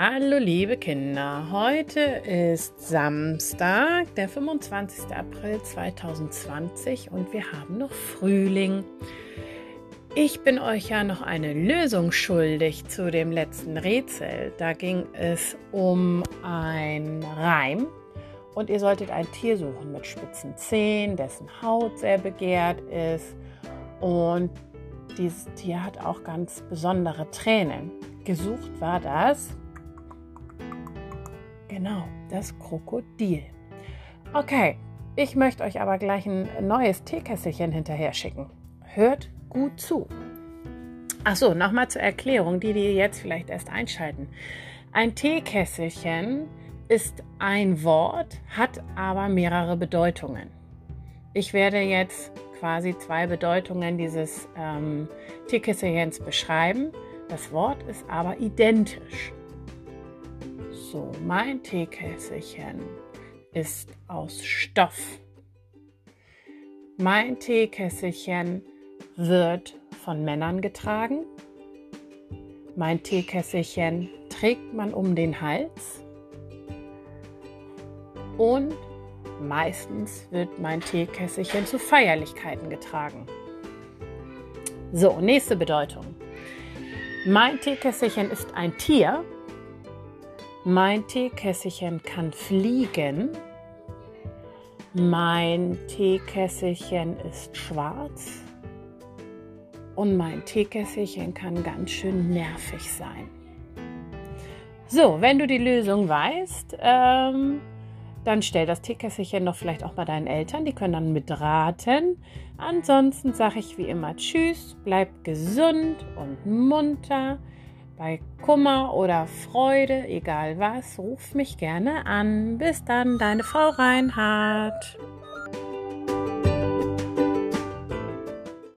Hallo liebe Kinder, heute ist Samstag, der 25. April 2020 und wir haben noch Frühling. Ich bin euch ja noch eine Lösung schuldig zu dem letzten Rätsel. Da ging es um ein Reim und ihr solltet ein Tier suchen mit spitzen Zehen, dessen Haut sehr begehrt ist und dieses Tier hat auch ganz besondere Tränen. Gesucht war das Genau, das Krokodil. Okay, ich möchte euch aber gleich ein neues Teekesselchen hinterher schicken. Hört gut zu. Achso, nochmal zur Erklärung, die, die jetzt vielleicht erst einschalten. Ein Teekesselchen ist ein Wort, hat aber mehrere Bedeutungen. Ich werde jetzt quasi zwei Bedeutungen dieses ähm, Teekesselchens beschreiben. Das Wort ist aber identisch. So, mein Teekesselchen ist aus Stoff. Mein Teekesselchen wird von Männern getragen. Mein Teekesselchen trägt man um den Hals. Und meistens wird mein Teekesselchen zu Feierlichkeiten getragen. So, nächste Bedeutung. Mein Teekesselchen ist ein Tier mein Teekesselchen kann fliegen. Mein Teekesselchen ist schwarz. Und mein Teekesselchen kann ganz schön nervig sein. So, wenn du die Lösung weißt, ähm, dann stell das Teekesselchen doch vielleicht auch bei deinen Eltern. Die können dann mitraten. Ansonsten sage ich wie immer Tschüss, bleib gesund und munter. Bei Kummer oder Freude, egal was, ruf mich gerne an. Bis dann, deine Frau Reinhardt.